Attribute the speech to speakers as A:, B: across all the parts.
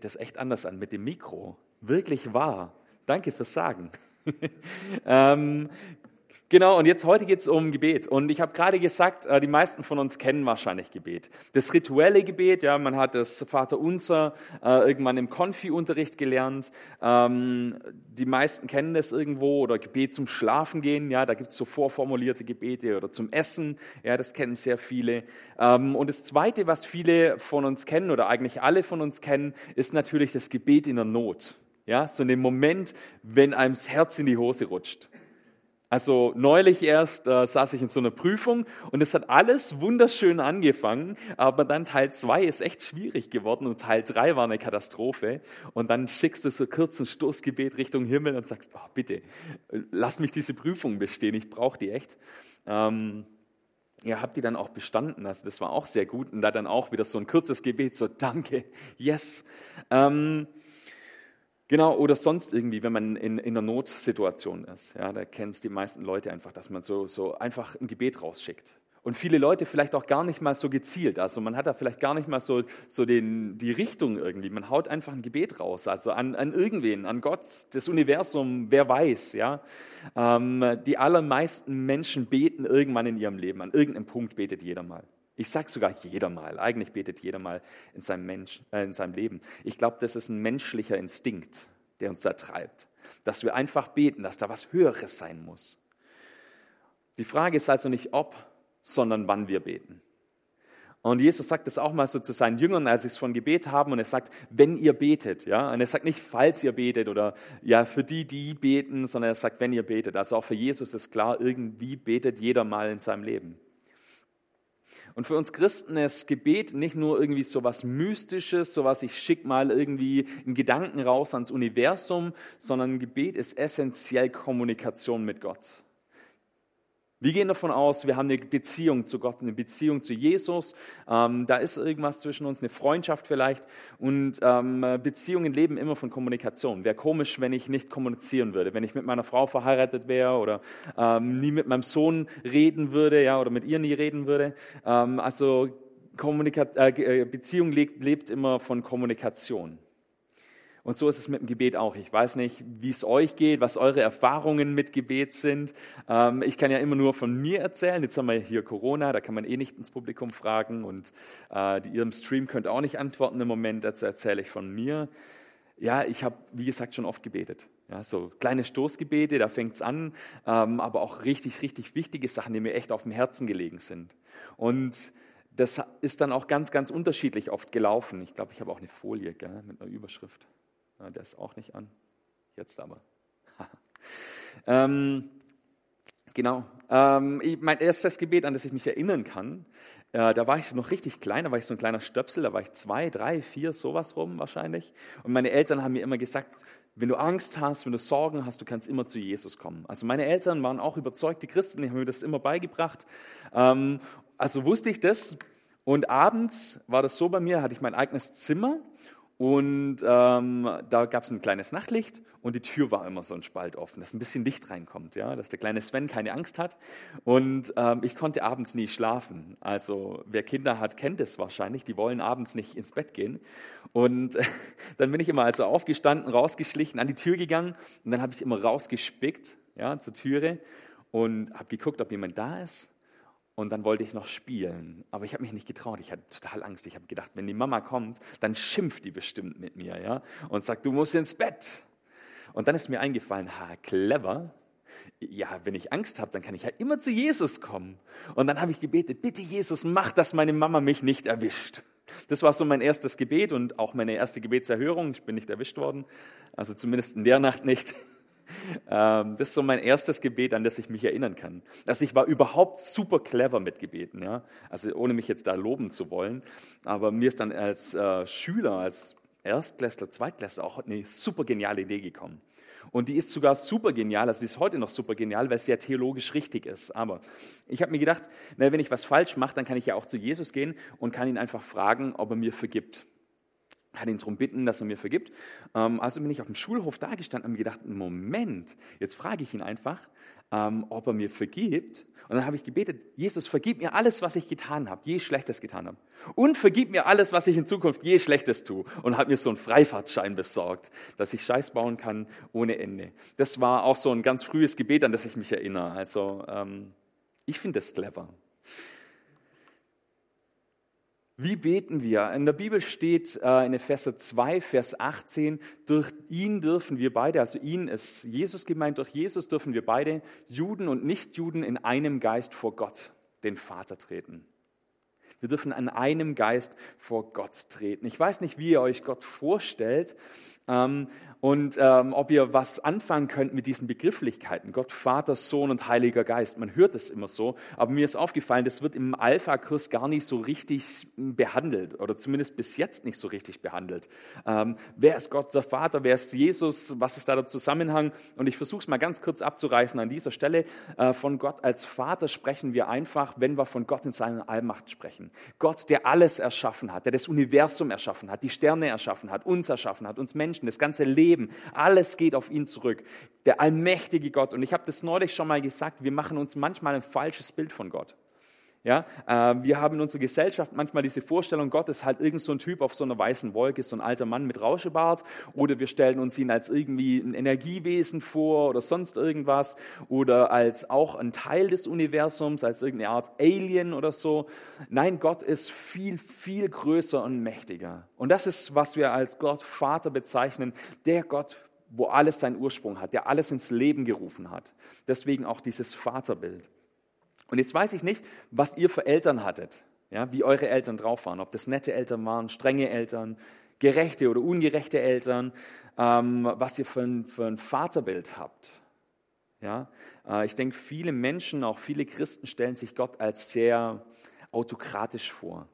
A: sich das echt anders an mit dem Mikro. Wirklich wahr. Danke fürs Sagen. ähm, Genau, und jetzt heute geht es um Gebet. Und ich habe gerade gesagt, äh, die meisten von uns kennen wahrscheinlich Gebet. Das rituelle Gebet, ja, man hat das Vaterunser äh, irgendwann im Konfi-Unterricht gelernt. Ähm, die meisten kennen das irgendwo oder Gebet zum Schlafen gehen, ja, da gibt es so vorformulierte Gebete oder zum Essen, ja, das kennen sehr viele. Ähm, und das Zweite, was viele von uns kennen oder eigentlich alle von uns kennen, ist natürlich das Gebet in der Not. Ja, so in dem Moment, wenn einem das Herz in die Hose rutscht. Also neulich erst äh, saß ich in so einer Prüfung und es hat alles wunderschön angefangen, aber dann Teil zwei ist echt schwierig geworden und Teil drei war eine Katastrophe. Und dann schickst du so kurz ein Stoßgebet Richtung Himmel und sagst, oh, bitte, lass mich diese Prüfung bestehen, ich brauche die echt. Ähm, ja, habt die dann auch bestanden. Also das war auch sehr gut. Und da dann auch wieder so ein kurzes Gebet, so danke, yes. Ähm, Genau, oder sonst irgendwie, wenn man in, in einer Notsituation ist. Ja, da kennen es die meisten Leute einfach, dass man so, so einfach ein Gebet rausschickt. Und viele Leute vielleicht auch gar nicht mal so gezielt. Also man hat da vielleicht gar nicht mal so, so den, die Richtung irgendwie. Man haut einfach ein Gebet raus, also an, an irgendwen, an Gott, das Universum, wer weiß. Ja? Ähm, die allermeisten Menschen beten irgendwann in ihrem Leben. An irgendeinem Punkt betet jeder mal. Ich sage sogar jeder mal. Eigentlich betet jeder mal in seinem, Mensch, äh, in seinem Leben. Ich glaube, das ist ein menschlicher Instinkt, der uns da treibt. Dass wir einfach beten, dass da was Höheres sein muss. Die Frage ist also nicht ob, sondern wann wir beten. Und Jesus sagt das auch mal so zu seinen Jüngern, als sie es von Gebet haben, und er sagt, wenn ihr betet, ja, und er sagt nicht, falls ihr betet oder ja, für die, die beten, sondern er sagt, wenn ihr betet. Also auch für Jesus ist klar, irgendwie betet jeder mal in seinem Leben. Und für uns Christen ist Gebet nicht nur irgendwie so was Mystisches, so was ich schick mal irgendwie in Gedanken raus ans Universum, sondern Gebet ist essentiell Kommunikation mit Gott. Wir gehen davon aus, wir haben eine Beziehung zu Gott, eine Beziehung zu Jesus. Ähm, da ist irgendwas zwischen uns, eine Freundschaft vielleicht. Und ähm, Beziehungen leben immer von Kommunikation. Wäre komisch, wenn ich nicht kommunizieren würde. Wenn ich mit meiner Frau verheiratet wäre oder ähm, nie mit meinem Sohn reden würde, ja, oder mit ihr nie reden würde. Ähm, also Kommunika äh, Beziehung lebt, lebt immer von Kommunikation. Und so ist es mit dem Gebet auch. Ich weiß nicht, wie es euch geht, was eure Erfahrungen mit Gebet sind. Ähm, ich kann ja immer nur von mir erzählen. Jetzt haben wir hier Corona, da kann man eh nicht ins Publikum fragen und äh, ihr im Stream könnt auch nicht antworten im Moment. Dazu erzähle ich von mir. Ja, ich habe, wie gesagt, schon oft gebetet. Ja, so kleine Stoßgebete, da fängt es an, ähm, aber auch richtig, richtig wichtige Sachen, die mir echt auf dem Herzen gelegen sind. Und das ist dann auch ganz, ganz unterschiedlich oft gelaufen. Ich glaube, ich habe auch eine Folie gell, mit einer Überschrift. Ja, der ist auch nicht an. Jetzt aber. ähm, genau. Ähm, mein erstes Gebet, an das ich mich erinnern kann, äh, da war ich noch richtig klein, da war ich so ein kleiner Stöpsel, da war ich zwei, drei, vier, sowas rum wahrscheinlich. Und meine Eltern haben mir immer gesagt, wenn du Angst hast, wenn du Sorgen hast, du kannst immer zu Jesus kommen. Also meine Eltern waren auch überzeugte Christen, die haben mir das immer beigebracht. Ähm, also wusste ich das. Und abends war das so bei mir, hatte ich mein eigenes Zimmer und ähm, da gab es ein kleines Nachtlicht und die Tür war immer so ein Spalt offen, dass ein bisschen Licht reinkommt, ja, dass der kleine Sven keine Angst hat. Und ähm, ich konnte abends nie schlafen. Also wer Kinder hat, kennt es wahrscheinlich. Die wollen abends nicht ins Bett gehen. Und äh, dann bin ich immer also aufgestanden, rausgeschlichen, an die Tür gegangen und dann habe ich immer rausgespickt, ja, zur Türe und habe geguckt, ob jemand da ist. Und dann wollte ich noch spielen. Aber ich habe mich nicht getraut. Ich hatte total Angst. Ich habe gedacht, wenn die Mama kommt, dann schimpft die bestimmt mit mir ja? und sagt, du musst ins Bett. Und dann ist mir eingefallen, ha, clever. Ja, wenn ich Angst habe, dann kann ich ja immer zu Jesus kommen. Und dann habe ich gebetet, bitte Jesus, mach, dass meine Mama mich nicht erwischt. Das war so mein erstes Gebet und auch meine erste Gebetserhörung. Ich bin nicht erwischt worden, also zumindest in der Nacht nicht. Ähm, das ist so mein erstes Gebet, an das ich mich erinnern kann. Also ich war überhaupt super clever mit Gebeten, ja. Also ohne mich jetzt da loben zu wollen. Aber mir ist dann als äh, Schüler, als Erstklässler, Zweitklässler auch eine super geniale Idee gekommen. Und die ist sogar super genial, also die ist heute noch super genial, weil sie ja theologisch richtig ist. Aber ich habe mir gedacht, na, wenn ich was falsch mache, dann kann ich ja auch zu Jesus gehen und kann ihn einfach fragen, ob er mir vergibt. Hatte ihn darum bitten, dass er mir vergibt. Ähm, also bin ich auf dem Schulhof da gestanden und mir gedacht, Moment, jetzt frage ich ihn einfach, ähm, ob er mir vergibt. Und dann habe ich gebetet, Jesus, vergib mir alles, was ich getan habe, je Schlechtes getan habe. Und vergib mir alles, was ich in Zukunft je Schlechtes tue. Und habe mir so einen Freifahrtschein besorgt, dass ich Scheiß bauen kann ohne Ende. Das war auch so ein ganz frühes Gebet, an das ich mich erinnere. Also ähm, ich finde das clever. Wie beten wir? In der Bibel steht äh, in Epheser 2, Vers 18, durch ihn dürfen wir beide, also ihn ist Jesus gemeint, durch Jesus dürfen wir beide, Juden und Nichtjuden, in einem Geist vor Gott, den Vater, treten. Wir dürfen an einem Geist vor Gott treten. Ich weiß nicht, wie ihr euch Gott vorstellt, ähm, und ähm, ob ihr was anfangen könnt mit diesen Begrifflichkeiten, Gott, Vater, Sohn und Heiliger Geist. Man hört es immer so, aber mir ist aufgefallen, das wird im Alpha-Kurs gar nicht so richtig behandelt oder zumindest bis jetzt nicht so richtig behandelt. Ähm, wer ist Gott der Vater, wer ist Jesus, was ist da der Zusammenhang? Und ich versuche es mal ganz kurz abzureißen an dieser Stelle. Äh, von Gott als Vater sprechen wir einfach, wenn wir von Gott in seiner Allmacht sprechen. Gott, der alles erschaffen hat, der das Universum erschaffen hat, die Sterne erschaffen hat, uns erschaffen hat, uns Menschen, das ganze Leben Leben. Alles geht auf ihn zurück. Der allmächtige Gott. Und ich habe das neulich schon mal gesagt, wir machen uns manchmal ein falsches Bild von Gott. Ja, äh, wir haben in unserer Gesellschaft manchmal diese Vorstellung, Gott ist halt irgend so ein Typ auf so einer weißen Wolke, so ein alter Mann mit Rauschebart, oder wir stellen uns ihn als irgendwie ein Energiewesen vor oder sonst irgendwas, oder als auch ein Teil des Universums, als irgendeine Art Alien oder so. Nein, Gott ist viel, viel größer und mächtiger. Und das ist, was wir als Gott Vater bezeichnen, der Gott, wo alles seinen Ursprung hat, der alles ins Leben gerufen hat. Deswegen auch dieses Vaterbild. Und jetzt weiß ich nicht, was ihr für Eltern hattet, ja, wie eure Eltern drauf waren, ob das nette Eltern waren, strenge Eltern, gerechte oder ungerechte Eltern, ähm, was ihr für ein, für ein Vaterbild habt. Ja, äh, ich denke, viele Menschen, auch viele Christen stellen sich Gott als sehr autokratisch vor.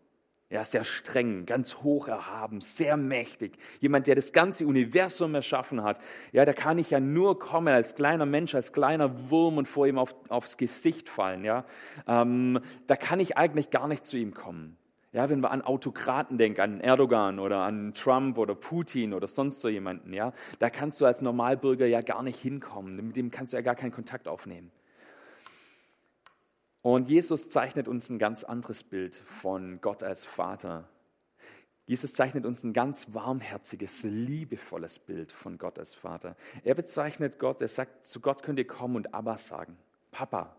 A: Er ist sehr streng, ganz hoch erhaben, sehr mächtig. Jemand, der das ganze Universum erschaffen hat. Ja, da kann ich ja nur kommen als kleiner Mensch, als kleiner Wurm und vor ihm auf, aufs Gesicht fallen. Ja, ähm, da kann ich eigentlich gar nicht zu ihm kommen. Ja, wenn wir an Autokraten denken, an Erdogan oder an Trump oder Putin oder sonst so jemanden, ja, da kannst du als Normalbürger ja gar nicht hinkommen. Mit dem kannst du ja gar keinen Kontakt aufnehmen. Und Jesus zeichnet uns ein ganz anderes Bild von Gott als Vater. Jesus zeichnet uns ein ganz warmherziges, liebevolles Bild von Gott als Vater. Er bezeichnet Gott, er sagt, zu Gott könnt ihr kommen und Abba sagen. Papa.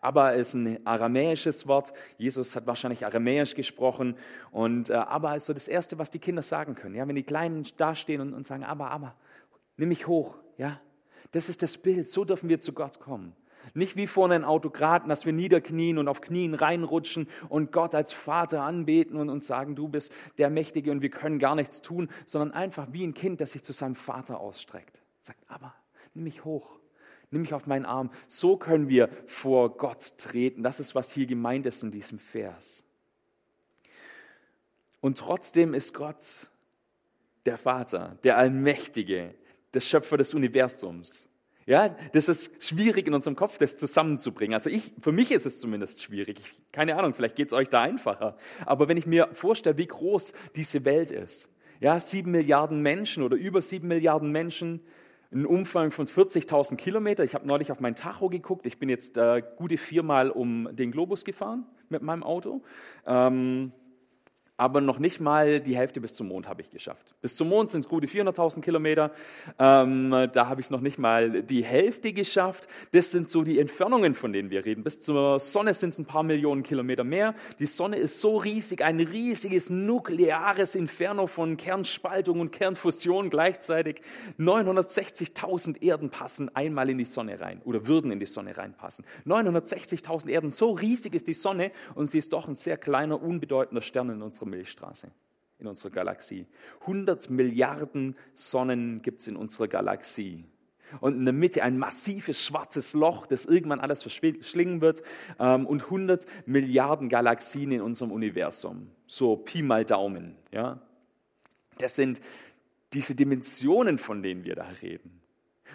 A: Abba ist ein aramäisches Wort. Jesus hat wahrscheinlich aramäisch gesprochen. Und äh, Abba ist so das Erste, was die Kinder sagen können. Ja, wenn die Kleinen dastehen und, und sagen, Abba, Abba, nimm mich hoch. Ja, das ist das Bild. So dürfen wir zu Gott kommen. Nicht wie vor einem Autokraten, dass wir niederknien und auf Knien reinrutschen und Gott als Vater anbeten und uns sagen, du bist der Mächtige und wir können gar nichts tun, sondern einfach wie ein Kind, das sich zu seinem Vater ausstreckt. Sagt, aber nimm mich hoch, nimm mich auf meinen Arm. So können wir vor Gott treten. Das ist, was hier gemeint ist in diesem Vers. Und trotzdem ist Gott der Vater, der Allmächtige, der Schöpfer des Universums. Ja, das ist schwierig in unserem Kopf, das zusammenzubringen. Also ich, für mich ist es zumindest schwierig. Ich, keine Ahnung, vielleicht geht es euch da einfacher. Aber wenn ich mir vorstelle, wie groß diese Welt ist, ja, sieben Milliarden Menschen oder über sieben Milliarden Menschen, einen Umfang von 40.000 Kilometer. Ich habe neulich auf mein Tacho geguckt. Ich bin jetzt äh, gute viermal um den Globus gefahren mit meinem Auto. Ähm, aber noch nicht mal die Hälfte bis zum Mond habe ich geschafft. Bis zum Mond sind es gute 400.000 Kilometer. Ähm, da habe ich noch nicht mal die Hälfte geschafft. Das sind so die Entfernungen, von denen wir reden. Bis zur Sonne sind es ein paar Millionen Kilometer mehr. Die Sonne ist so riesig, ein riesiges nukleares Inferno von Kernspaltung und Kernfusion gleichzeitig. 960.000 Erden passen einmal in die Sonne rein oder würden in die Sonne reinpassen. 960.000 Erden, so riesig ist die Sonne und sie ist doch ein sehr kleiner, unbedeutender Stern in unserer unserer Milchstraße, in unserer Galaxie. 100 Milliarden Sonnen gibt es in unserer Galaxie. Und in der Mitte ein massives schwarzes Loch, das irgendwann alles verschlingen wird. Ähm, und 100 Milliarden Galaxien in unserem Universum. So Pi mal Daumen. Ja? Das sind diese Dimensionen, von denen wir da reden.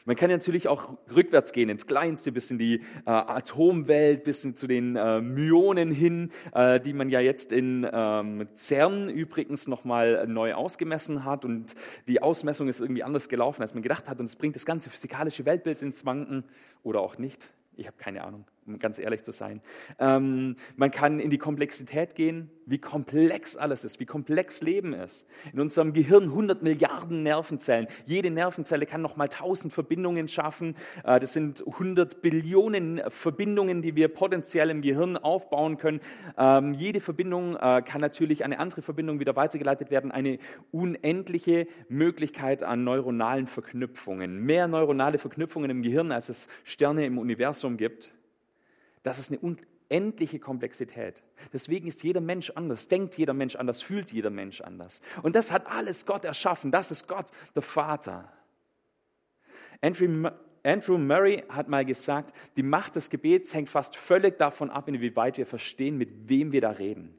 A: Man kann natürlich auch rückwärts gehen ins Kleinste, bis in die äh, Atomwelt, bis zu den äh, Myonen hin, äh, die man ja jetzt in ähm, CERN übrigens nochmal neu ausgemessen hat. Und die Ausmessung ist irgendwie anders gelaufen, als man gedacht hat. Und es bringt das ganze physikalische Weltbild ins Wanken oder auch nicht. Ich habe keine Ahnung um ganz ehrlich zu sein. Ähm, man kann in die Komplexität gehen, wie komplex alles ist, wie komplex Leben ist. In unserem Gehirn 100 Milliarden Nervenzellen. Jede Nervenzelle kann nochmal 1000 Verbindungen schaffen. Äh, das sind 100 Billionen Verbindungen, die wir potenziell im Gehirn aufbauen können. Ähm, jede Verbindung äh, kann natürlich eine andere Verbindung wieder weitergeleitet werden. Eine unendliche Möglichkeit an neuronalen Verknüpfungen. Mehr neuronale Verknüpfungen im Gehirn, als es Sterne im Universum gibt. Das ist eine unendliche Komplexität. Deswegen ist jeder Mensch anders, denkt jeder Mensch anders, fühlt jeder Mensch anders. Und das hat alles Gott erschaffen. Das ist Gott, der Vater. Andrew, Andrew Murray hat mal gesagt, die Macht des Gebets hängt fast völlig davon ab, inwieweit wir verstehen, mit wem wir da reden.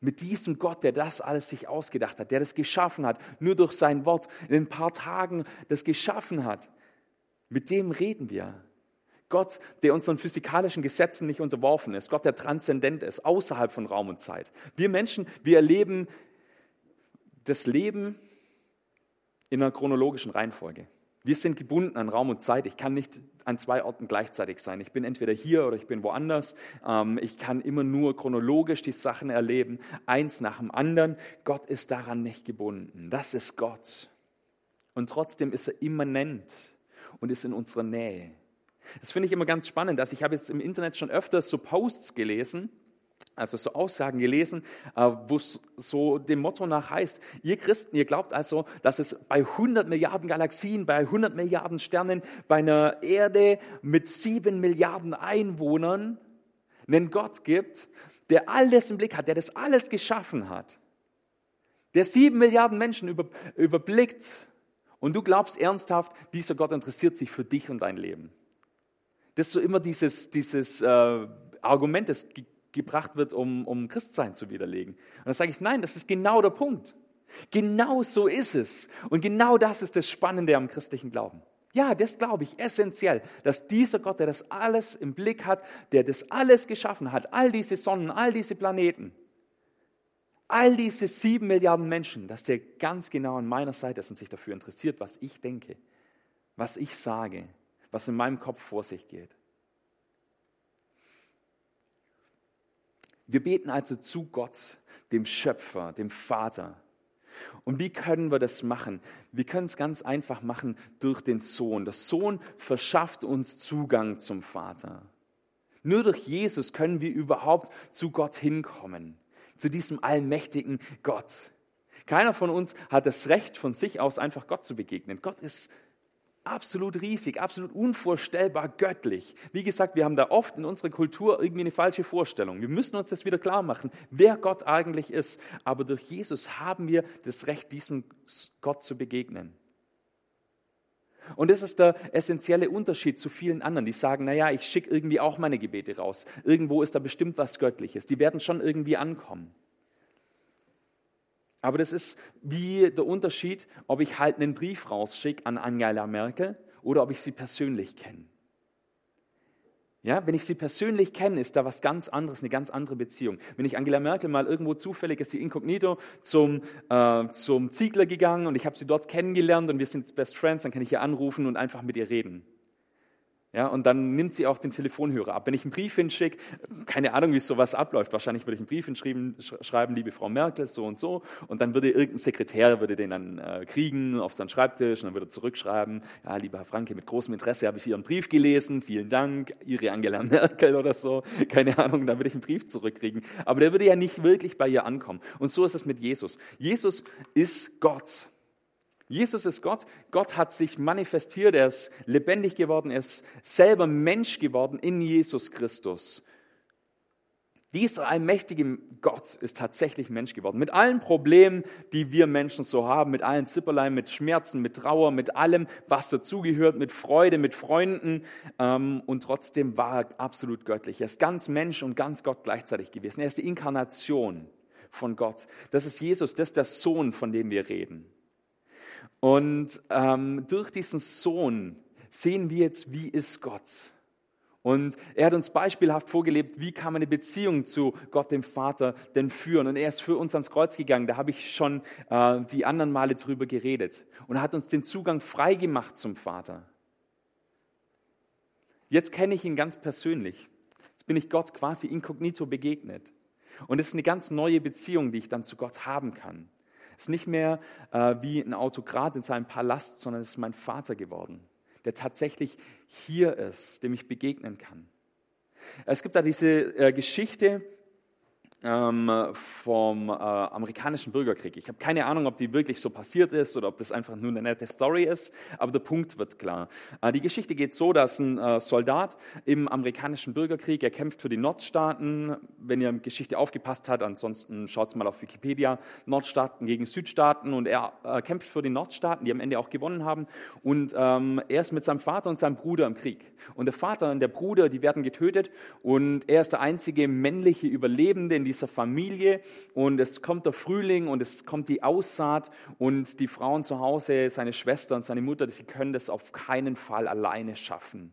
A: Mit diesem Gott, der das alles sich ausgedacht hat, der das geschaffen hat, nur durch sein Wort in ein paar Tagen das geschaffen hat. Mit dem reden wir. Gott, der unseren physikalischen Gesetzen nicht unterworfen ist. Gott, der transzendent ist, außerhalb von Raum und Zeit. Wir Menschen, wir erleben das Leben in einer chronologischen Reihenfolge. Wir sind gebunden an Raum und Zeit. Ich kann nicht an zwei Orten gleichzeitig sein. Ich bin entweder hier oder ich bin woanders. Ähm, ich kann immer nur chronologisch die Sachen erleben, eins nach dem anderen. Gott ist daran nicht gebunden. Das ist Gott. Und trotzdem ist er immanent und ist in unserer Nähe. Das finde ich immer ganz spannend. Also ich habe jetzt im Internet schon öfters so Posts gelesen, also so Aussagen gelesen, äh, wo es so dem Motto nach heißt, ihr Christen, ihr glaubt also, dass es bei 100 Milliarden Galaxien, bei 100 Milliarden Sternen, bei einer Erde mit 7 Milliarden Einwohnern einen Gott gibt, der alles im Blick hat, der das alles geschaffen hat, der 7 Milliarden Menschen über, überblickt und du glaubst ernsthaft, dieser Gott interessiert sich für dich und dein Leben. Das ist so immer dieses, dieses äh, Argument, das ge gebracht wird, um, um Christsein zu widerlegen. Und dann sage ich, nein, das ist genau der Punkt. Genau so ist es. Und genau das ist das Spannende am christlichen Glauben. Ja, das glaube ich essentiell, dass dieser Gott, der das alles im Blick hat, der das alles geschaffen hat, all diese Sonnen, all diese Planeten, all diese sieben Milliarden Menschen, dass der ganz genau an meiner Seite ist und sich dafür interessiert, was ich denke, was ich sage, was in meinem Kopf vor sich geht. Wir beten also zu Gott, dem Schöpfer, dem Vater. Und wie können wir das machen? Wir können es ganz einfach machen durch den Sohn. Der Sohn verschafft uns Zugang zum Vater. Nur durch Jesus können wir überhaupt zu Gott hinkommen, zu diesem allmächtigen Gott. Keiner von uns hat das Recht, von sich aus einfach Gott zu begegnen. Gott ist absolut riesig, absolut unvorstellbar göttlich. Wie gesagt, wir haben da oft in unserer Kultur irgendwie eine falsche Vorstellung. Wir müssen uns das wieder klar machen, wer Gott eigentlich ist. Aber durch Jesus haben wir das Recht, diesem Gott zu begegnen. Und das ist der essentielle Unterschied zu vielen anderen, die sagen, naja, ich schicke irgendwie auch meine Gebete raus. Irgendwo ist da bestimmt was Göttliches. Die werden schon irgendwie ankommen. Aber das ist wie der Unterschied, ob ich halt einen Brief rausschicke an Angela Merkel oder ob ich sie persönlich kenne. Ja, wenn ich sie persönlich kenne, ist da was ganz anderes, eine ganz andere Beziehung. Wenn ich Angela Merkel mal irgendwo zufällig ist sie inkognito zum, äh, zum Ziegler gegangen und ich habe sie dort kennengelernt und wir sind Best Friends, dann kann ich ihr anrufen und einfach mit ihr reden. Ja, und dann nimmt sie auch den Telefonhörer ab. Wenn ich einen Brief hinschicke, keine Ahnung, wie sowas abläuft. Wahrscheinlich würde ich einen Brief hinschreiben, schreiben, liebe Frau Merkel, so und so. Und dann würde irgendein Sekretär würde den dann äh, kriegen auf seinen Schreibtisch und dann würde er zurückschreiben, ja, lieber Herr Franke, mit großem Interesse habe ich Ihren Brief gelesen. Vielen Dank, Ihre Angela Merkel oder so. Keine Ahnung, dann würde ich einen Brief zurückkriegen. Aber der würde ja nicht wirklich bei ihr ankommen. Und so ist es mit Jesus. Jesus ist Gott. Jesus ist Gott. Gott hat sich manifestiert. Er ist lebendig geworden. Er ist selber Mensch geworden in Jesus Christus. Dieser allmächtige Gott ist tatsächlich Mensch geworden. Mit allen Problemen, die wir Menschen so haben, mit allen Zipperlein, mit Schmerzen, mit Trauer, mit allem, was dazugehört, mit Freude, mit Freunden. Ähm, und trotzdem war er absolut göttlich. Er ist ganz Mensch und ganz Gott gleichzeitig gewesen. Er ist die Inkarnation von Gott. Das ist Jesus, das ist der Sohn, von dem wir reden. Und ähm, durch diesen Sohn sehen wir jetzt, wie ist Gott. Und er hat uns beispielhaft vorgelebt, wie kann man eine Beziehung zu Gott, dem Vater, denn führen. Und er ist für uns ans Kreuz gegangen. Da habe ich schon äh, die anderen Male drüber geredet. Und er hat uns den Zugang frei gemacht zum Vater. Jetzt kenne ich ihn ganz persönlich. Jetzt bin ich Gott quasi inkognito begegnet. Und es ist eine ganz neue Beziehung, die ich dann zu Gott haben kann. Es ist nicht mehr äh, wie ein Autokrat in seinem Palast, sondern es ist mein Vater geworden der tatsächlich hier ist, dem ich begegnen kann. Es gibt da diese äh, Geschichte ähm, vom äh, amerikanischen Bürgerkrieg. Ich habe keine Ahnung, ob die wirklich so passiert ist oder ob das einfach nur eine nette Story ist, aber der Punkt wird klar. Äh, die Geschichte geht so, dass ein äh, Soldat im amerikanischen Bürgerkrieg, er kämpft für die Nordstaaten, wenn ihr Geschichte aufgepasst habt, ansonsten schaut mal auf Wikipedia, Nordstaaten gegen Südstaaten und er äh, kämpft für die Nordstaaten, die am Ende auch gewonnen haben und ähm, er ist mit seinem Vater und seinem Bruder im Krieg. Und der Vater und der Bruder, die werden getötet und er ist der einzige männliche Überlebende in dieser Familie. Und es kommt der Frühling und es kommt die Aussaat und die Frauen zu Hause, seine Schwester und seine Mutter, sie können das auf keinen Fall alleine schaffen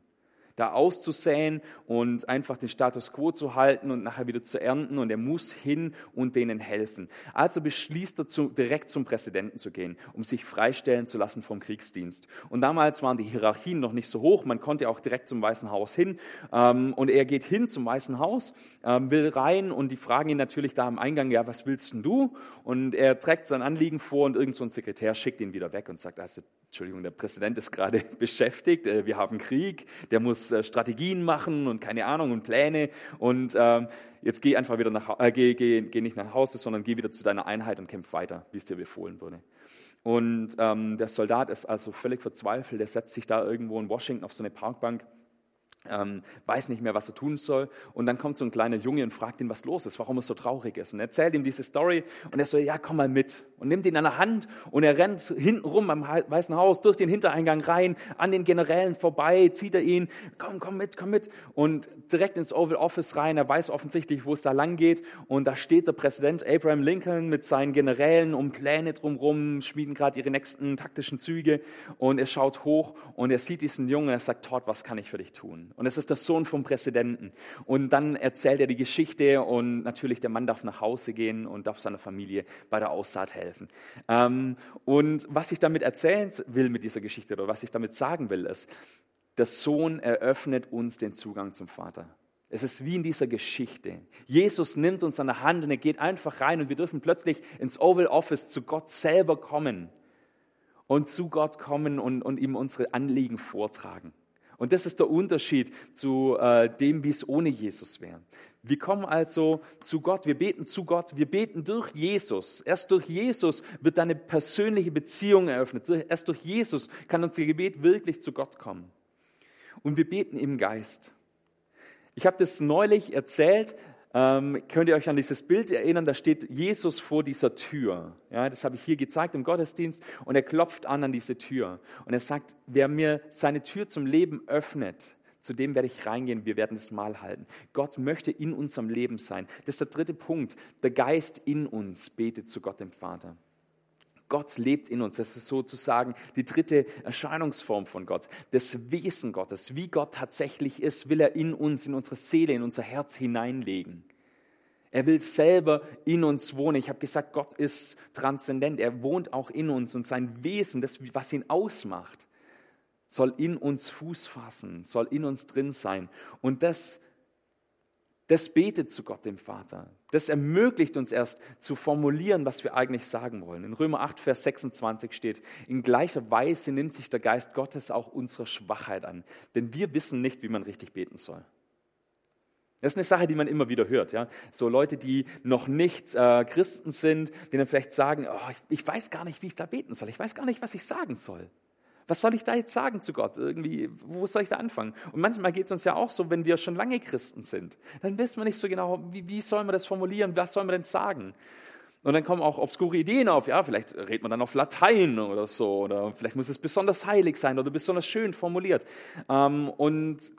A: da auszusäen und einfach den Status quo zu halten und nachher wieder zu ernten. Und er muss hin und denen helfen. Also beschließt er, zu, direkt zum Präsidenten zu gehen, um sich freistellen zu lassen vom Kriegsdienst. Und damals waren die Hierarchien noch nicht so hoch. Man konnte auch direkt zum Weißen Haus hin. Ähm, und er geht hin zum Weißen Haus, ähm, will rein und die fragen ihn natürlich da am Eingang, ja, was willst denn du? Und er trägt sein Anliegen vor und irgend so ein Sekretär schickt ihn wieder weg und sagt, also, Entschuldigung, der Präsident ist gerade beschäftigt, äh, wir haben Krieg, der muss äh, Strategien machen und keine Ahnung und Pläne. Und ähm, jetzt geh einfach wieder nach, äh, geh, geh, geh nicht nach Hause, sondern geh wieder zu deiner Einheit und kämpf weiter, wie es dir befohlen wurde. Und ähm, der Soldat ist also völlig verzweifelt, der setzt sich da irgendwo in Washington auf so eine Parkbank ähm, weiß nicht mehr, was er tun soll. Und dann kommt so ein kleiner Junge und fragt ihn, was los ist, warum er so traurig ist. Und er erzählt ihm diese Story und er so, ja, komm mal mit. Und nimmt ihn an der Hand und er rennt hinten rum am Weißen Haus, durch den Hintereingang rein, an den Generälen vorbei, zieht er ihn, komm, komm mit, komm mit. Und direkt ins Oval Office rein, er weiß offensichtlich, wo es da lang geht. Und da steht der Präsident Abraham Lincoln mit seinen Generälen um Pläne drumherum, schmieden gerade ihre nächsten taktischen Züge. Und er schaut hoch und er sieht diesen Jungen er sagt, Todd, was kann ich für dich tun? Und es ist der Sohn vom Präsidenten. Und dann erzählt er die Geschichte und natürlich der Mann darf nach Hause gehen und darf seiner Familie bei der Aussaat helfen. Ähm, und was ich damit erzählen will mit dieser Geschichte oder was ich damit sagen will, ist, der Sohn eröffnet uns den Zugang zum Vater. Es ist wie in dieser Geschichte. Jesus nimmt uns an der Hand und er geht einfach rein und wir dürfen plötzlich ins Oval Office zu Gott selber kommen und zu Gott kommen und, und ihm unsere Anliegen vortragen. Und das ist der Unterschied zu äh, dem, wie es ohne Jesus wäre. Wir kommen also zu Gott, wir beten zu Gott, wir beten durch Jesus. Erst durch Jesus wird eine persönliche Beziehung eröffnet. Erst durch Jesus kann unser Gebet wirklich zu Gott kommen. Und wir beten im Geist. Ich habe das neulich erzählt ähm, könnt ihr euch an dieses Bild erinnern? Da steht Jesus vor dieser Tür. Ja, das habe ich hier gezeigt im Gottesdienst. Und er klopft an an diese Tür. Und er sagt, wer mir seine Tür zum Leben öffnet, zu dem werde ich reingehen, wir werden das Mal halten. Gott möchte in unserem Leben sein. Das ist der dritte Punkt. Der Geist in uns betet zu Gott, dem Vater. Gott lebt in uns. Das ist sozusagen die dritte Erscheinungsform von Gott. Das Wesen Gottes, wie Gott tatsächlich ist, will er in uns, in unsere Seele, in unser Herz hineinlegen. Er will selber in uns wohnen. Ich habe gesagt, Gott ist transzendent. Er wohnt auch in uns und sein Wesen, das, was ihn ausmacht, soll in uns Fuß fassen, soll in uns drin sein. Und das das betet zu Gott, dem Vater. Das ermöglicht uns erst zu formulieren, was wir eigentlich sagen wollen. In Römer 8, Vers 26 steht, in gleicher Weise nimmt sich der Geist Gottes auch unsere Schwachheit an. Denn wir wissen nicht, wie man richtig beten soll. Das ist eine Sache, die man immer wieder hört. Ja? So Leute, die noch nicht äh, Christen sind, dann vielleicht sagen, oh, ich, ich weiß gar nicht, wie ich da beten soll. Ich weiß gar nicht, was ich sagen soll. Was soll ich da jetzt sagen zu Gott? Irgendwie, wo soll ich da anfangen? Und manchmal geht es uns ja auch so, wenn wir schon lange Christen sind. Dann wissen wir nicht so genau, wie, wie soll man das formulieren? Was soll man denn sagen? Und dann kommen auch obskure Ideen auf. Ja, vielleicht redet man dann auf Latein oder so. Oder vielleicht muss es besonders heilig sein oder besonders schön formuliert. Ähm, und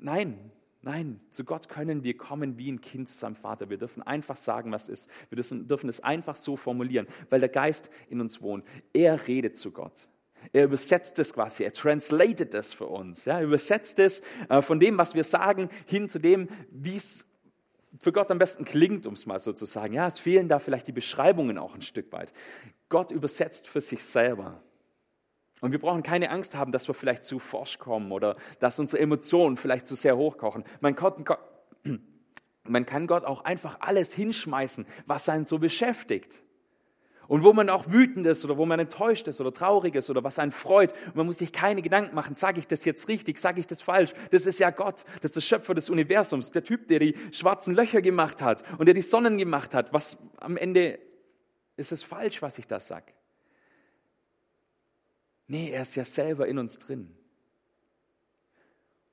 A: nein, Nein, zu Gott können wir kommen wie ein Kind zu seinem Vater. Wir dürfen einfach sagen, was ist. Wir dürfen, dürfen es einfach so formulieren, weil der Geist in uns wohnt. Er redet zu Gott. Er übersetzt es quasi, er translated es für uns. Ja, er übersetzt es äh, von dem, was wir sagen, hin zu dem, wie es für Gott am besten klingt, um es mal so zu sagen. Ja, es fehlen da vielleicht die Beschreibungen auch ein Stück weit. Gott übersetzt für sich selber. Und wir brauchen keine Angst haben, dass wir vielleicht zu forsch kommen oder dass unsere Emotionen vielleicht zu sehr hochkochen. Man man kann Gott auch einfach alles hinschmeißen, was einen so beschäftigt. Und wo man auch wütend ist oder wo man enttäuscht ist oder traurig ist oder was einen freut. Und man muss sich keine Gedanken machen, sage ich das jetzt richtig, sage ich das falsch. Das ist ja Gott, das ist der Schöpfer des Universums, der Typ, der die schwarzen Löcher gemacht hat und der die Sonnen gemacht hat. Was am Ende ist es falsch, was ich da sage. Nee, er ist ja selber in uns drin.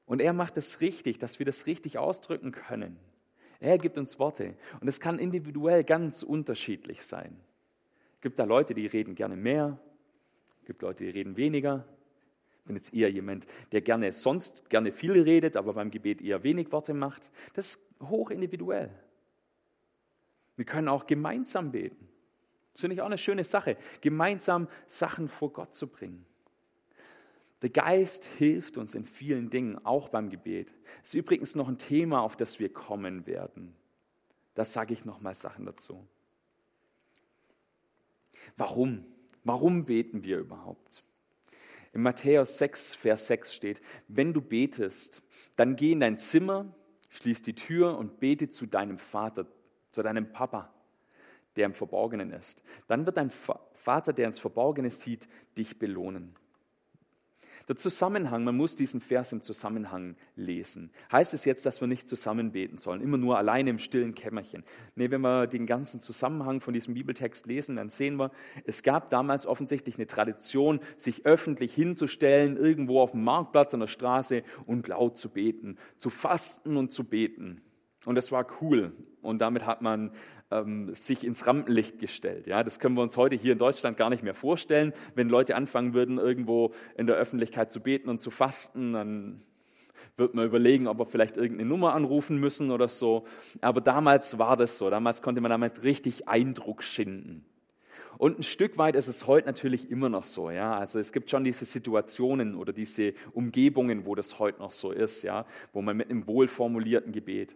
A: Und er macht es richtig, dass wir das richtig ausdrücken können. Er gibt uns Worte. Und es kann individuell ganz unterschiedlich sein. Gibt da Leute, die reden gerne mehr. Gibt Leute, die reden weniger. Ich bin jetzt eher jemand, der gerne sonst gerne viel redet, aber beim Gebet eher wenig Worte macht. Das ist hoch individuell. Wir können auch gemeinsam beten. Das finde ich auch eine schöne Sache, gemeinsam Sachen vor Gott zu bringen. Der Geist hilft uns in vielen Dingen, auch beim Gebet. Das ist übrigens noch ein Thema, auf das wir kommen werden. Das sage ich noch mal Sachen dazu. Warum? Warum beten wir überhaupt? In Matthäus 6, Vers 6 steht, wenn du betest, dann geh in dein Zimmer, schließ die Tür und bete zu deinem Vater, zu deinem Papa der im Verborgenen ist. Dann wird dein Vater, der ins Verborgene sieht, dich belohnen. Der Zusammenhang, man muss diesen Vers im Zusammenhang lesen. Heißt es jetzt, dass wir nicht zusammen beten sollen, immer nur alleine im stillen Kämmerchen? Nee, wenn wir den ganzen Zusammenhang von diesem Bibeltext lesen, dann sehen wir, es gab damals offensichtlich eine Tradition, sich öffentlich hinzustellen, irgendwo auf dem Marktplatz, an der Straße und laut zu beten, zu fasten und zu beten. Und das war cool. Und damit hat man ähm, sich ins Rampenlicht gestellt. Ja, das können wir uns heute hier in Deutschland gar nicht mehr vorstellen. Wenn Leute anfangen würden, irgendwo in der Öffentlichkeit zu beten und zu fasten, dann wird man überlegen, ob wir vielleicht irgendeine Nummer anrufen müssen oder so. Aber damals war das so. Damals konnte man damals richtig Eindruck schinden. Und ein Stück weit ist es heute natürlich immer noch so, ja. Also es gibt schon diese Situationen oder diese Umgebungen, wo das heute noch so ist, ja, wo man mit einem wohlformulierten Gebet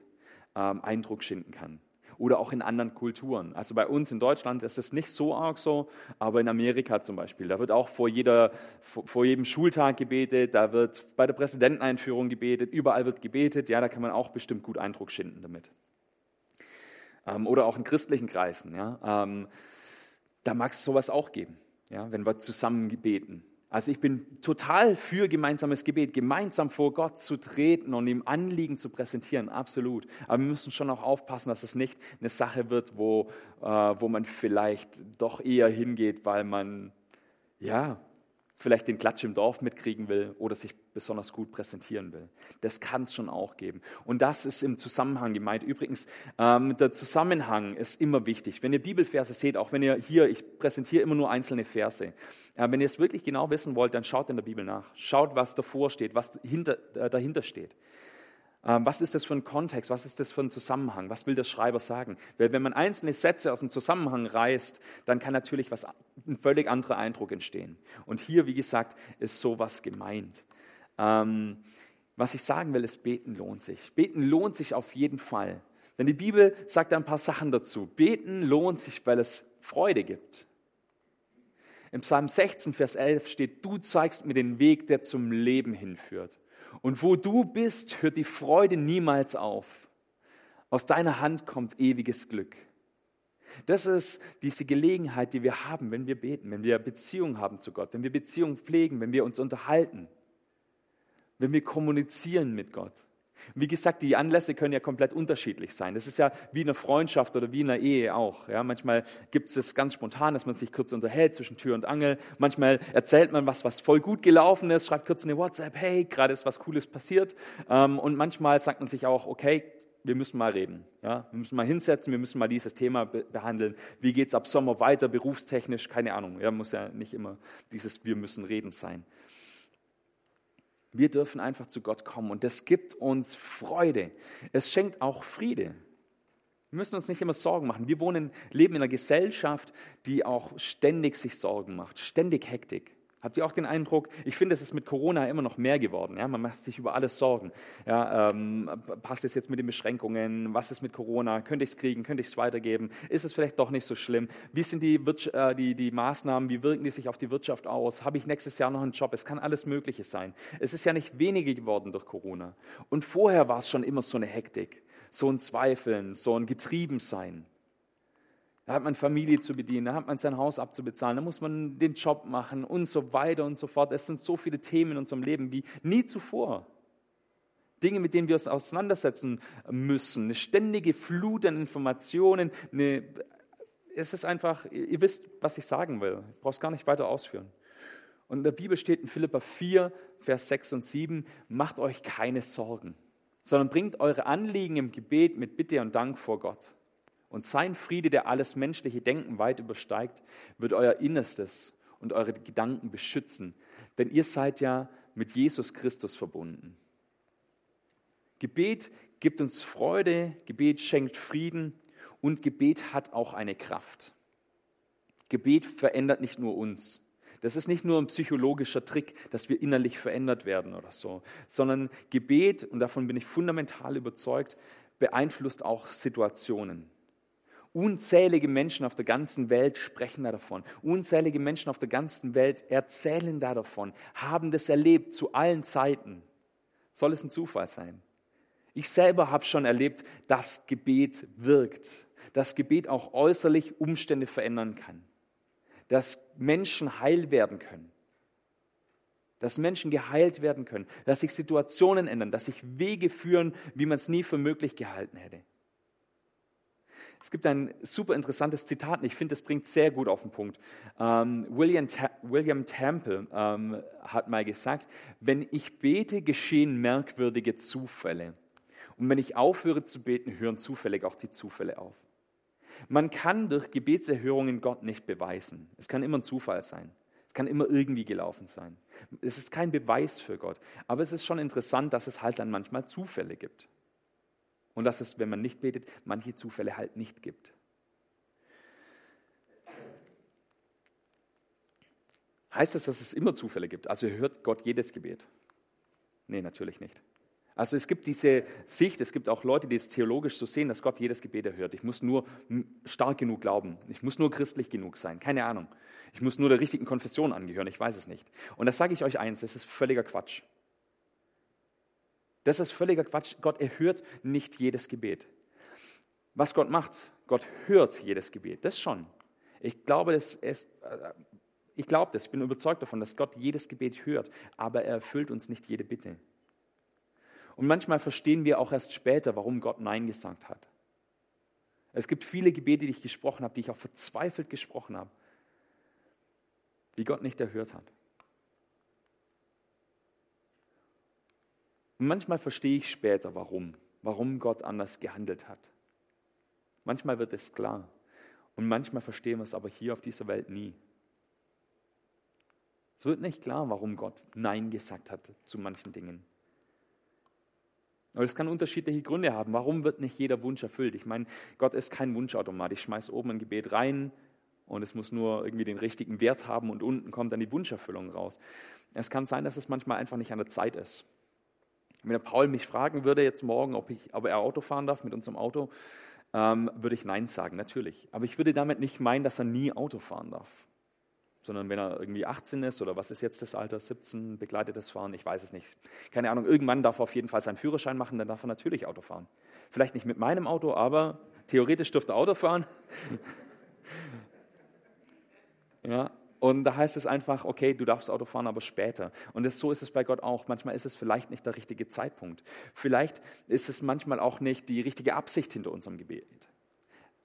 A: ähm, Eindruck schinden kann oder auch in anderen Kulturen. Also bei uns in Deutschland ist es nicht so arg so, aber in Amerika zum Beispiel, da wird auch vor, jeder, vor jedem Schultag gebetet, da wird bei der Präsidenteneinführung gebetet, überall wird gebetet, ja, da kann man auch bestimmt gut Eindruck schinden damit. Ähm, oder auch in christlichen Kreisen, ja, ähm, da mag es sowas auch geben, ja, wenn wir zusammen beten. Also ich bin total für gemeinsames Gebet, gemeinsam vor Gott zu treten und ihm Anliegen zu präsentieren, absolut. Aber wir müssen schon auch aufpassen, dass es nicht eine Sache wird, wo, äh, wo man vielleicht doch eher hingeht, weil man ja vielleicht den Klatsch im Dorf mitkriegen will oder sich besonders gut präsentieren will. Das kann es schon auch geben. Und das ist im Zusammenhang gemeint. Übrigens, ähm, der Zusammenhang ist immer wichtig. Wenn ihr Bibelverse seht, auch wenn ihr hier, ich präsentiere immer nur einzelne Verse, äh, wenn ihr es wirklich genau wissen wollt, dann schaut in der Bibel nach. Schaut, was davor steht, was dahinter, äh, dahinter steht. Ähm, was ist das für ein Kontext? Was ist das für ein Zusammenhang? Was will der Schreiber sagen? Weil wenn man einzelne Sätze aus dem Zusammenhang reißt, dann kann natürlich was, ein völlig anderer Eindruck entstehen. Und hier, wie gesagt, ist sowas gemeint. Ähm, was ich sagen will, ist, beten lohnt sich. Beten lohnt sich auf jeden Fall. Denn die Bibel sagt ein paar Sachen dazu. Beten lohnt sich, weil es Freude gibt. Im Psalm 16, Vers 11 steht, du zeigst mir den Weg, der zum Leben hinführt. Und wo du bist, hört die Freude niemals auf. Aus deiner Hand kommt ewiges Glück. Das ist diese Gelegenheit, die wir haben, wenn wir beten, wenn wir Beziehung haben zu Gott, wenn wir Beziehung pflegen, wenn wir uns unterhalten, wenn wir kommunizieren mit Gott. Wie gesagt, die Anlässe können ja komplett unterschiedlich sein. Das ist ja wie eine Freundschaft oder wie in einer Ehe auch. Ja, manchmal gibt es ganz spontan, dass man sich kurz unterhält zwischen Tür und Angel. Manchmal erzählt man was, was voll gut gelaufen ist, schreibt kurz eine WhatsApp, hey, gerade ist was Cooles passiert. Ähm, und manchmal sagt man sich auch, okay, wir müssen mal reden. Ja? Wir müssen mal hinsetzen, wir müssen mal dieses Thema behandeln. Wie geht es ab Sommer weiter, berufstechnisch? Keine Ahnung. Ja, muss ja nicht immer dieses Wir müssen reden sein. Wir dürfen einfach zu Gott kommen und das gibt uns Freude. Es schenkt auch Friede. Wir müssen uns nicht immer Sorgen machen. Wir wohnen, leben in einer Gesellschaft, die auch ständig sich Sorgen macht, ständig Hektik. Habt ihr auch den Eindruck, ich finde, es ist mit Corona immer noch mehr geworden. Ja? Man macht sich über alles Sorgen. Ja, ähm, passt es jetzt mit den Beschränkungen? Was ist mit Corona? Könnte ich es kriegen? Könnte ich es weitergeben? Ist es vielleicht doch nicht so schlimm? Wie sind die, äh, die, die Maßnahmen? Wie wirken die sich auf die Wirtschaft aus? Habe ich nächstes Jahr noch einen Job? Es kann alles Mögliche sein. Es ist ja nicht weniger geworden durch Corona. Und vorher war es schon immer so eine Hektik, so ein Zweifeln, so ein Getriebensein. Da hat man Familie zu bedienen, da hat man sein Haus abzubezahlen, da muss man den Job machen und so weiter und so fort. Es sind so viele Themen in unserem Leben wie nie zuvor. Dinge, mit denen wir uns auseinandersetzen müssen. Eine ständige Flut an Informationen. Eine, es ist einfach, ihr wisst, was ich sagen will. Ich brauche es gar nicht weiter ausführen. Und in der Bibel steht in Philippa 4, Vers 6 und 7, macht euch keine Sorgen, sondern bringt eure Anliegen im Gebet mit Bitte und Dank vor Gott. Und sein Friede, der alles menschliche Denken weit übersteigt, wird euer Innerstes und eure Gedanken beschützen. Denn ihr seid ja mit Jesus Christus verbunden. Gebet gibt uns Freude, Gebet schenkt Frieden und Gebet hat auch eine Kraft. Gebet verändert nicht nur uns. Das ist nicht nur ein psychologischer Trick, dass wir innerlich verändert werden oder so, sondern Gebet, und davon bin ich fundamental überzeugt, beeinflusst auch Situationen. Unzählige Menschen auf der ganzen Welt sprechen da davon. Unzählige Menschen auf der ganzen Welt erzählen da davon, haben das erlebt zu allen Zeiten. Soll es ein Zufall sein? Ich selber habe schon erlebt, dass Gebet wirkt, dass Gebet auch äußerlich Umstände verändern kann, dass Menschen heil werden können, dass Menschen geheilt werden können, dass sich Situationen ändern, dass sich Wege führen, wie man es nie für möglich gehalten hätte. Es gibt ein super interessantes Zitat und ich finde, das bringt sehr gut auf den Punkt. Ähm, William, Ta William Temple ähm, hat mal gesagt, wenn ich bete, geschehen merkwürdige Zufälle. Und wenn ich aufhöre zu beten, hören zufällig auch die Zufälle auf. Man kann durch Gebetserhörungen Gott nicht beweisen. Es kann immer ein Zufall sein. Es kann immer irgendwie gelaufen sein. Es ist kein Beweis für Gott. Aber es ist schon interessant, dass es halt dann manchmal Zufälle gibt. Und dass es, wenn man nicht betet, manche Zufälle halt nicht gibt. Heißt das, dass es immer Zufälle gibt? Also hört Gott jedes Gebet? Nee, natürlich nicht. Also es gibt diese Sicht, es gibt auch Leute, die es theologisch so sehen, dass Gott jedes Gebet erhört. Ich muss nur stark genug glauben. Ich muss nur christlich genug sein. Keine Ahnung. Ich muss nur der richtigen Konfession angehören. Ich weiß es nicht. Und das sage ich euch eins, das ist völliger Quatsch. Das ist völliger Quatsch. Gott erhört nicht jedes Gebet. Was Gott macht, Gott hört jedes Gebet, das schon. Ich glaube, das ist, äh, ich glaube das, ich bin überzeugt davon, dass Gott jedes Gebet hört, aber er erfüllt uns nicht jede Bitte. Und manchmal verstehen wir auch erst später, warum Gott Nein gesagt hat. Es gibt viele Gebete, die ich gesprochen habe, die ich auch verzweifelt gesprochen habe, die Gott nicht erhört hat. Und manchmal verstehe ich später, warum, warum Gott anders gehandelt hat. Manchmal wird es klar. Und manchmal verstehen wir es aber hier auf dieser Welt nie. Es wird nicht klar, warum Gott Nein gesagt hat zu manchen Dingen. Aber es kann unterschiedliche Gründe haben. Warum wird nicht jeder Wunsch erfüllt? Ich meine, Gott ist kein Wunschautomat. Ich schmeiße oben ein Gebet rein und es muss nur irgendwie den richtigen Wert haben und unten kommt dann die Wunscherfüllung raus. Es kann sein, dass es manchmal einfach nicht an der Zeit ist. Wenn der Paul mich fragen würde jetzt morgen, ob, ich, ob er Auto fahren darf mit unserem Auto, ähm, würde ich Nein sagen, natürlich. Aber ich würde damit nicht meinen, dass er nie Auto fahren darf. Sondern wenn er irgendwie 18 ist oder was ist jetzt das Alter, 17, begleitetes Fahren, ich weiß es nicht. Keine Ahnung, irgendwann darf er auf jeden Fall seinen Führerschein machen, dann darf er natürlich Auto fahren. Vielleicht nicht mit meinem Auto, aber theoretisch dürfte er Auto fahren. ja, und da heißt es einfach, okay, du darfst Auto fahren, aber später. Und das, so ist es bei Gott auch. Manchmal ist es vielleicht nicht der richtige Zeitpunkt. Vielleicht ist es manchmal auch nicht die richtige Absicht hinter unserem Gebet.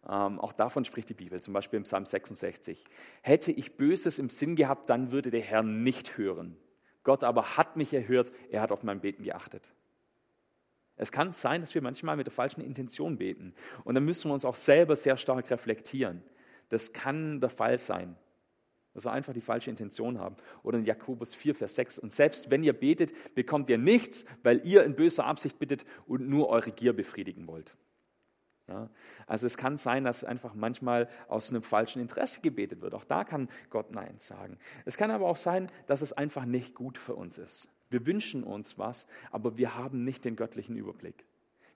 A: Ähm, auch davon spricht die Bibel, zum Beispiel im Psalm 66. Hätte ich Böses im Sinn gehabt, dann würde der Herr nicht hören. Gott aber hat mich erhört, er hat auf mein Beten geachtet. Es kann sein, dass wir manchmal mit der falschen Intention beten. Und dann müssen wir uns auch selber sehr stark reflektieren. Das kann der Fall sein dass wir einfach die falsche Intention haben. Oder in Jakobus 4, Vers 6. Und selbst wenn ihr betet, bekommt ihr nichts, weil ihr in böser Absicht bittet und nur eure Gier befriedigen wollt. Ja? Also es kann sein, dass einfach manchmal aus einem falschen Interesse gebetet wird. Auch da kann Gott Nein sagen. Es kann aber auch sein, dass es einfach nicht gut für uns ist. Wir wünschen uns was, aber wir haben nicht den göttlichen Überblick.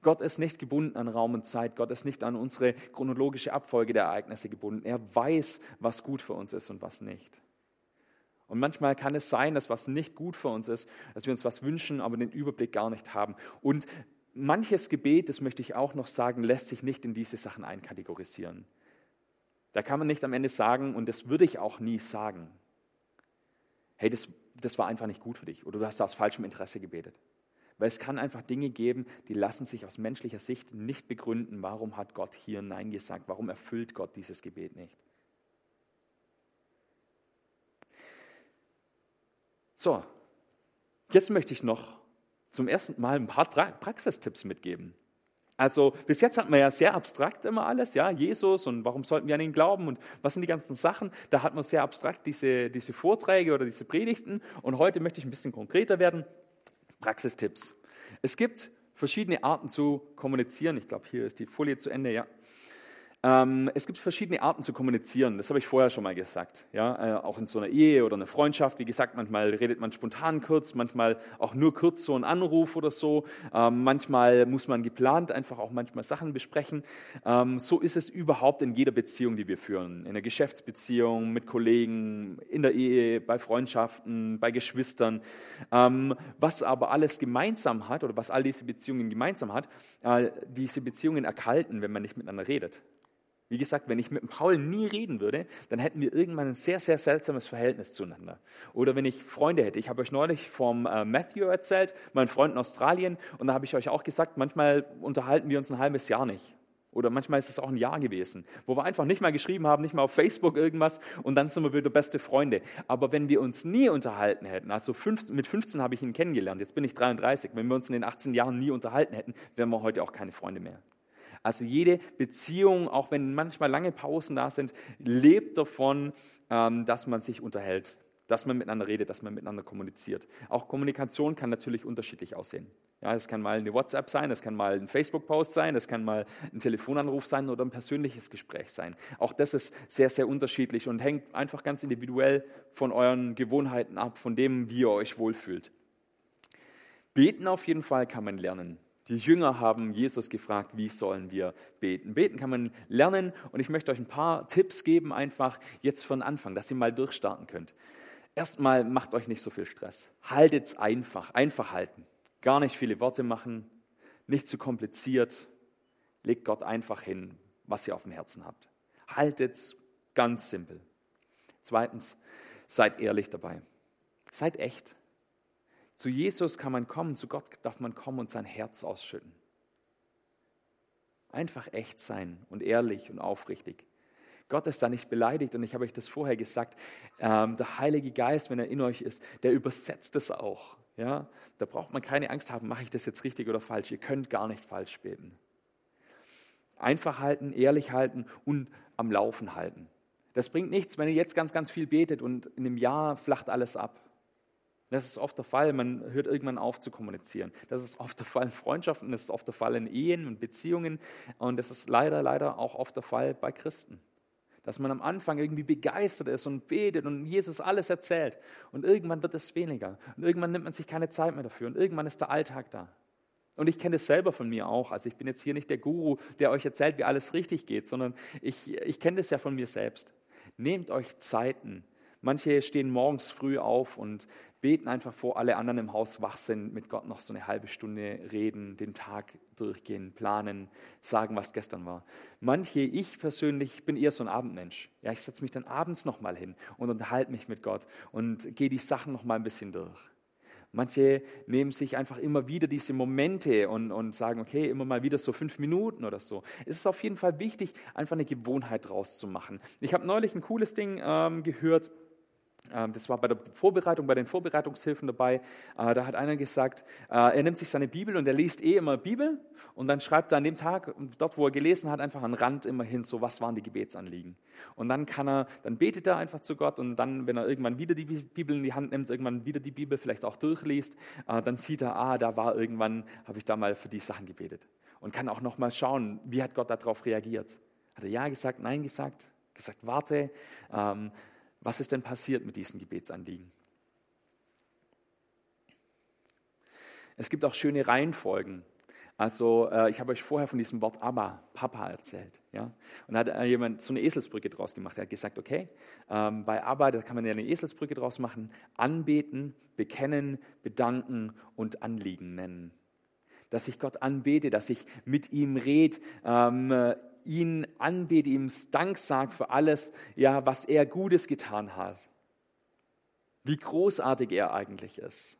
A: Gott ist nicht gebunden an Raum und Zeit. Gott ist nicht an unsere chronologische Abfolge der Ereignisse gebunden. Er weiß, was gut für uns ist und was nicht. Und manchmal kann es sein, dass was nicht gut für uns ist, dass wir uns was wünschen, aber den Überblick gar nicht haben. Und manches Gebet, das möchte ich auch noch sagen, lässt sich nicht in diese Sachen einkategorisieren. Da kann man nicht am Ende sagen, und das würde ich auch nie sagen, hey, das, das war einfach nicht gut für dich oder du hast aus falschem Interesse gebetet. Weil es kann einfach Dinge geben, die lassen sich aus menschlicher Sicht nicht begründen. Warum hat Gott hier Nein gesagt? Warum erfüllt Gott dieses Gebet nicht? So, jetzt möchte ich noch zum ersten Mal ein paar Praxistipps mitgeben. Also bis jetzt hat man ja sehr abstrakt immer alles, ja, Jesus und warum sollten wir an ihn glauben und was sind die ganzen Sachen. Da hat man sehr abstrakt diese, diese Vorträge oder diese Predigten und heute möchte ich ein bisschen konkreter werden. Praxistipps. Es gibt verschiedene Arten zu kommunizieren. Ich glaube, hier ist die Folie zu Ende, ja. Ähm, es gibt verschiedene Arten zu kommunizieren, das habe ich vorher schon mal gesagt. Ja? Äh, auch in so einer Ehe oder einer Freundschaft, wie gesagt, manchmal redet man spontan kurz, manchmal auch nur kurz so ein Anruf oder so. Ähm, manchmal muss man geplant einfach auch manchmal Sachen besprechen. Ähm, so ist es überhaupt in jeder Beziehung, die wir führen. In einer Geschäftsbeziehung, mit Kollegen, in der Ehe, bei Freundschaften, bei Geschwistern. Ähm, was aber alles gemeinsam hat oder was all diese Beziehungen gemeinsam hat, äh, diese Beziehungen erkalten, wenn man nicht miteinander redet. Wie gesagt, wenn ich mit Paul nie reden würde, dann hätten wir irgendwann ein sehr, sehr seltsames Verhältnis zueinander. Oder wenn ich Freunde hätte. Ich habe euch neulich vom äh, Matthew erzählt, mein Freund in Australien, und da habe ich euch auch gesagt, manchmal unterhalten wir uns ein halbes Jahr nicht. Oder manchmal ist es auch ein Jahr gewesen, wo wir einfach nicht mal geschrieben haben, nicht mal auf Facebook irgendwas und dann sind wir wieder beste Freunde. Aber wenn wir uns nie unterhalten hätten, also fünf, mit 15 habe ich ihn kennengelernt, jetzt bin ich 33, wenn wir uns in den 18 Jahren nie unterhalten hätten, wären wir heute auch keine Freunde mehr. Also jede Beziehung, auch wenn manchmal lange Pausen da sind, lebt davon, ähm, dass man sich unterhält, dass man miteinander redet, dass man miteinander kommuniziert. Auch Kommunikation kann natürlich unterschiedlich aussehen. Ja, es kann mal eine WhatsApp sein, es kann mal ein Facebook-Post sein, es kann mal ein Telefonanruf sein oder ein persönliches Gespräch sein. Auch das ist sehr, sehr unterschiedlich und hängt einfach ganz individuell von euren Gewohnheiten ab, von dem, wie ihr euch wohlfühlt. Beten auf jeden Fall kann man lernen. Die Jünger haben Jesus gefragt, wie sollen wir beten? Beten kann man lernen und ich möchte euch ein paar Tipps geben, einfach jetzt von Anfang, dass ihr mal durchstarten könnt. Erstmal macht euch nicht so viel Stress. Haltet es einfach, einfach halten. Gar nicht viele Worte machen, nicht zu kompliziert. Legt Gott einfach hin, was ihr auf dem Herzen habt. Haltet es ganz simpel. Zweitens, seid ehrlich dabei. Seid echt. Zu Jesus kann man kommen, zu Gott darf man kommen und sein Herz ausschütten. Einfach echt sein und ehrlich und aufrichtig. Gott ist da nicht beleidigt und ich habe euch das vorher gesagt. Ähm, der Heilige Geist, wenn er in euch ist, der übersetzt es auch. Ja? Da braucht man keine Angst haben, mache ich das jetzt richtig oder falsch. Ihr könnt gar nicht falsch beten. Einfach halten, ehrlich halten und am Laufen halten. Das bringt nichts, wenn ihr jetzt ganz, ganz viel betet und in einem Jahr flacht alles ab. Das ist oft der Fall, man hört irgendwann auf zu kommunizieren. Das ist oft der Fall in Freundschaften, das ist oft der Fall in Ehen und Beziehungen und das ist leider, leider auch oft der Fall bei Christen. Dass man am Anfang irgendwie begeistert ist und betet und Jesus alles erzählt und irgendwann wird es weniger und irgendwann nimmt man sich keine Zeit mehr dafür und irgendwann ist der Alltag da. Und ich kenne es selber von mir auch. Also ich bin jetzt hier nicht der Guru, der euch erzählt, wie alles richtig geht, sondern ich, ich kenne das ja von mir selbst. Nehmt euch Zeiten. Manche stehen morgens früh auf und beten einfach vor, alle anderen im Haus wach sind, mit Gott noch so eine halbe Stunde reden, den Tag durchgehen, planen, sagen, was gestern war. Manche, ich persönlich bin eher so ein Abendmensch. Ja, ich setze mich dann abends nochmal hin und unterhalte mich mit Gott und gehe die Sachen nochmal ein bisschen durch. Manche nehmen sich einfach immer wieder diese Momente und, und sagen, okay, immer mal wieder so fünf Minuten oder so. Es ist auf jeden Fall wichtig, einfach eine Gewohnheit draus zu machen. Ich habe neulich ein cooles Ding ähm, gehört, das war bei der Vorbereitung, bei den Vorbereitungshilfen dabei. Äh, da hat einer gesagt, äh, er nimmt sich seine Bibel und er liest eh immer Bibel und dann schreibt er an dem Tag, dort wo er gelesen hat, einfach an Rand immer hin, so was waren die Gebetsanliegen. Und dann kann er, dann betet er einfach zu Gott und dann, wenn er irgendwann wieder die Bibel in die Hand nimmt, irgendwann wieder die Bibel vielleicht auch durchliest, äh, dann sieht er, ah, da war irgendwann, habe ich da mal für die Sachen gebetet. und kann auch nochmal schauen, wie hat Gott darauf reagiert. Hat er Ja gesagt, Nein gesagt, gesagt, warte, ähm, was ist denn passiert mit diesen Gebetsanliegen? Es gibt auch schöne Reihenfolgen. Also äh, ich habe euch vorher von diesem Wort Abba, Papa erzählt. Ja? Und da hat äh, jemand so eine Eselsbrücke draus gemacht. Er hat gesagt, okay, ähm, bei Abba, da kann man ja eine Eselsbrücke draus machen. Anbeten, bekennen, bedanken und Anliegen nennen. Dass ich Gott anbete, dass ich mit ihm rede, ähm, ihn anbete, ihm Dank sage für alles, ja, was er Gutes getan hat. Wie großartig er eigentlich ist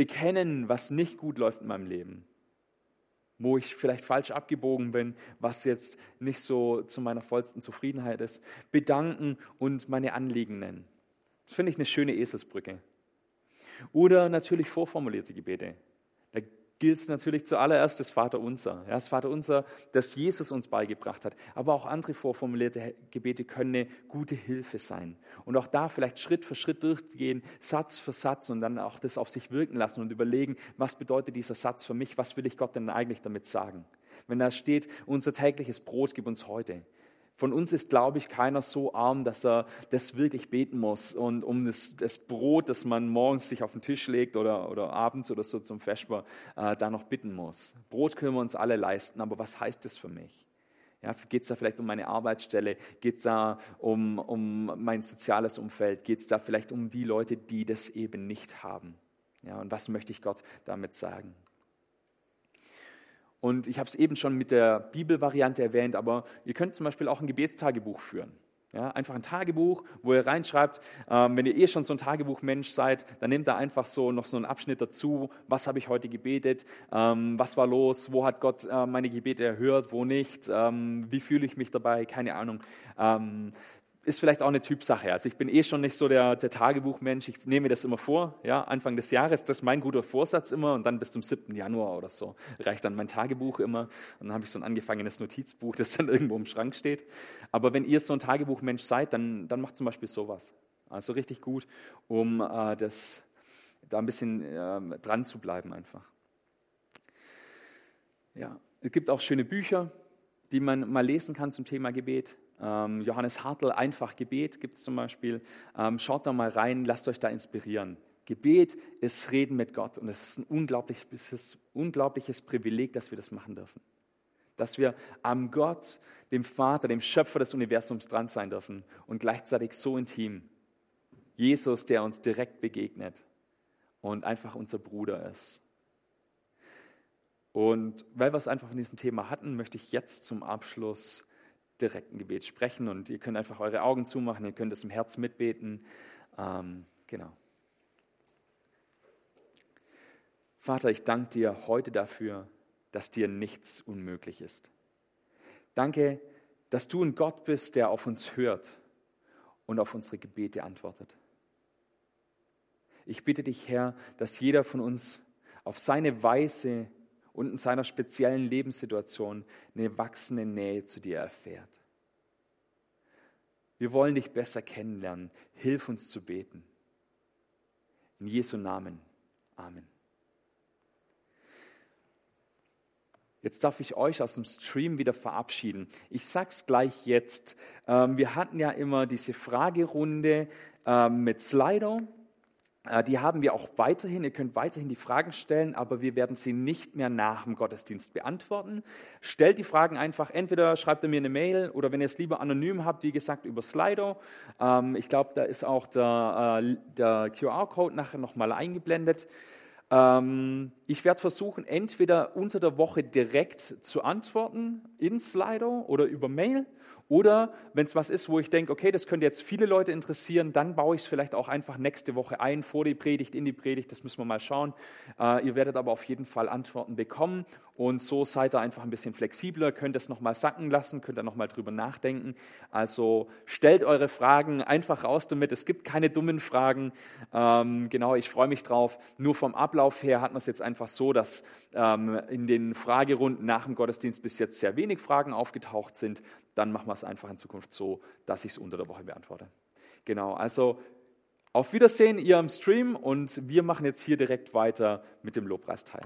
A: bekennen, was nicht gut läuft in meinem Leben, wo ich vielleicht falsch abgebogen bin, was jetzt nicht so zu meiner vollsten Zufriedenheit ist, bedanken und meine Anliegen nennen. Das finde ich eine schöne Eselsbrücke. Oder natürlich vorformulierte Gebete gilt es natürlich zuallererst das Vaterunser. Ja, das Vaterunser, das Jesus uns beigebracht hat. Aber auch andere vorformulierte Gebete können eine gute Hilfe sein. Und auch da vielleicht Schritt für Schritt durchgehen, Satz für Satz und dann auch das auf sich wirken lassen und überlegen, was bedeutet dieser Satz für mich? Was will ich Gott denn eigentlich damit sagen? Wenn da steht, unser tägliches Brot gib uns heute. Von uns ist, glaube ich, keiner so arm, dass er das wirklich beten muss und um das, das Brot, das man morgens sich auf den Tisch legt oder, oder abends oder so zum Vesper, äh, da noch bitten muss. Brot können wir uns alle leisten, aber was heißt das für mich? Ja, Geht es da vielleicht um meine Arbeitsstelle? Geht es da um, um mein soziales Umfeld? Geht es da vielleicht um die Leute, die das eben nicht haben? Ja, und was möchte ich Gott damit sagen? Und ich habe es eben schon mit der Bibelvariante erwähnt, aber ihr könnt zum Beispiel auch ein Gebetstagebuch führen. Ja, einfach ein Tagebuch, wo ihr reinschreibt, ähm, wenn ihr eh schon so ein Tagebuchmensch seid, dann nehmt da einfach so noch so einen Abschnitt dazu. Was habe ich heute gebetet? Ähm, was war los? Wo hat Gott äh, meine Gebete erhört? Wo nicht? Ähm, wie fühle ich mich dabei? Keine Ahnung. Ist vielleicht auch eine Typsache. Also ich bin eh schon nicht so der, der Tagebuchmensch. Ich nehme mir das immer vor. Ja, Anfang des Jahres, das ist mein guter Vorsatz immer. Und dann bis zum 7. Januar oder so reicht dann mein Tagebuch immer. Und dann habe ich so ein angefangenes Notizbuch, das dann irgendwo im Schrank steht. Aber wenn ihr so ein Tagebuchmensch seid, dann, dann macht zum Beispiel sowas. Also richtig gut, um äh, das, da ein bisschen äh, dran zu bleiben einfach. Ja, es gibt auch schöne Bücher, die man mal lesen kann zum Thema Gebet. Ähm, Johannes Hartl, einfach Gebet gibt es zum Beispiel. Ähm, schaut da mal rein, lasst euch da inspirieren. Gebet ist Reden mit Gott und es ist ein unglaubliches, unglaubliches Privileg, dass wir das machen dürfen. Dass wir am Gott, dem Vater, dem Schöpfer des Universums dran sein dürfen und gleichzeitig so intim. Jesus, der uns direkt begegnet und einfach unser Bruder ist. Und weil wir es einfach von diesem Thema hatten, möchte ich jetzt zum Abschluss direkten Gebet sprechen und ihr könnt einfach eure Augen zumachen, ihr könnt es im Herz mitbeten. Ähm, genau. Vater, ich danke dir heute dafür, dass dir nichts unmöglich ist. Danke, dass du ein Gott bist, der auf uns hört und auf unsere Gebete antwortet. Ich bitte dich, Herr, dass jeder von uns auf seine Weise und in seiner speziellen Lebenssituation eine wachsende Nähe zu dir erfährt. Wir wollen dich besser kennenlernen. Hilf uns zu beten. In Jesu Namen. Amen. Jetzt darf ich euch aus dem Stream wieder verabschieden. Ich sag's gleich jetzt. Ähm, wir hatten ja immer diese Fragerunde ähm, mit Slido. Äh, die haben wir auch weiterhin. Ihr könnt weiterhin die Fragen stellen, aber wir werden sie nicht mehr nach dem Gottesdienst beantworten. Stellt die Fragen einfach, entweder schreibt ihr mir eine Mail oder wenn ihr es lieber anonym habt, wie gesagt, über Slido. Ähm, ich glaube, da ist auch der, äh, der QR-Code nachher nochmal eingeblendet. Ähm, ich werde versuchen, entweder unter der Woche direkt zu antworten in Slido oder über Mail oder wenn es was ist, wo ich denke, okay, das könnte jetzt viele Leute interessieren, dann baue ich es vielleicht auch einfach nächste Woche ein, vor die Predigt, in die Predigt, das müssen wir mal schauen. Äh, ihr werdet aber auf jeden Fall Antworten bekommen und so seid ihr einfach ein bisschen flexibler, könnt es nochmal sacken lassen, könnt ihr nochmal drüber nachdenken. Also stellt eure Fragen einfach raus damit, es gibt keine dummen Fragen. Ähm, genau, ich freue mich drauf. Nur vom Ablauf her hat man es jetzt einfach so, dass ähm, in den Fragerunden nach dem Gottesdienst bis jetzt sehr wenig Fragen aufgetaucht sind dann machen wir es einfach in Zukunft so, dass ich es unter der Woche beantworte. Genau, also auf Wiedersehen, ihr am Stream und wir machen jetzt hier direkt weiter mit dem Lobpreisteil.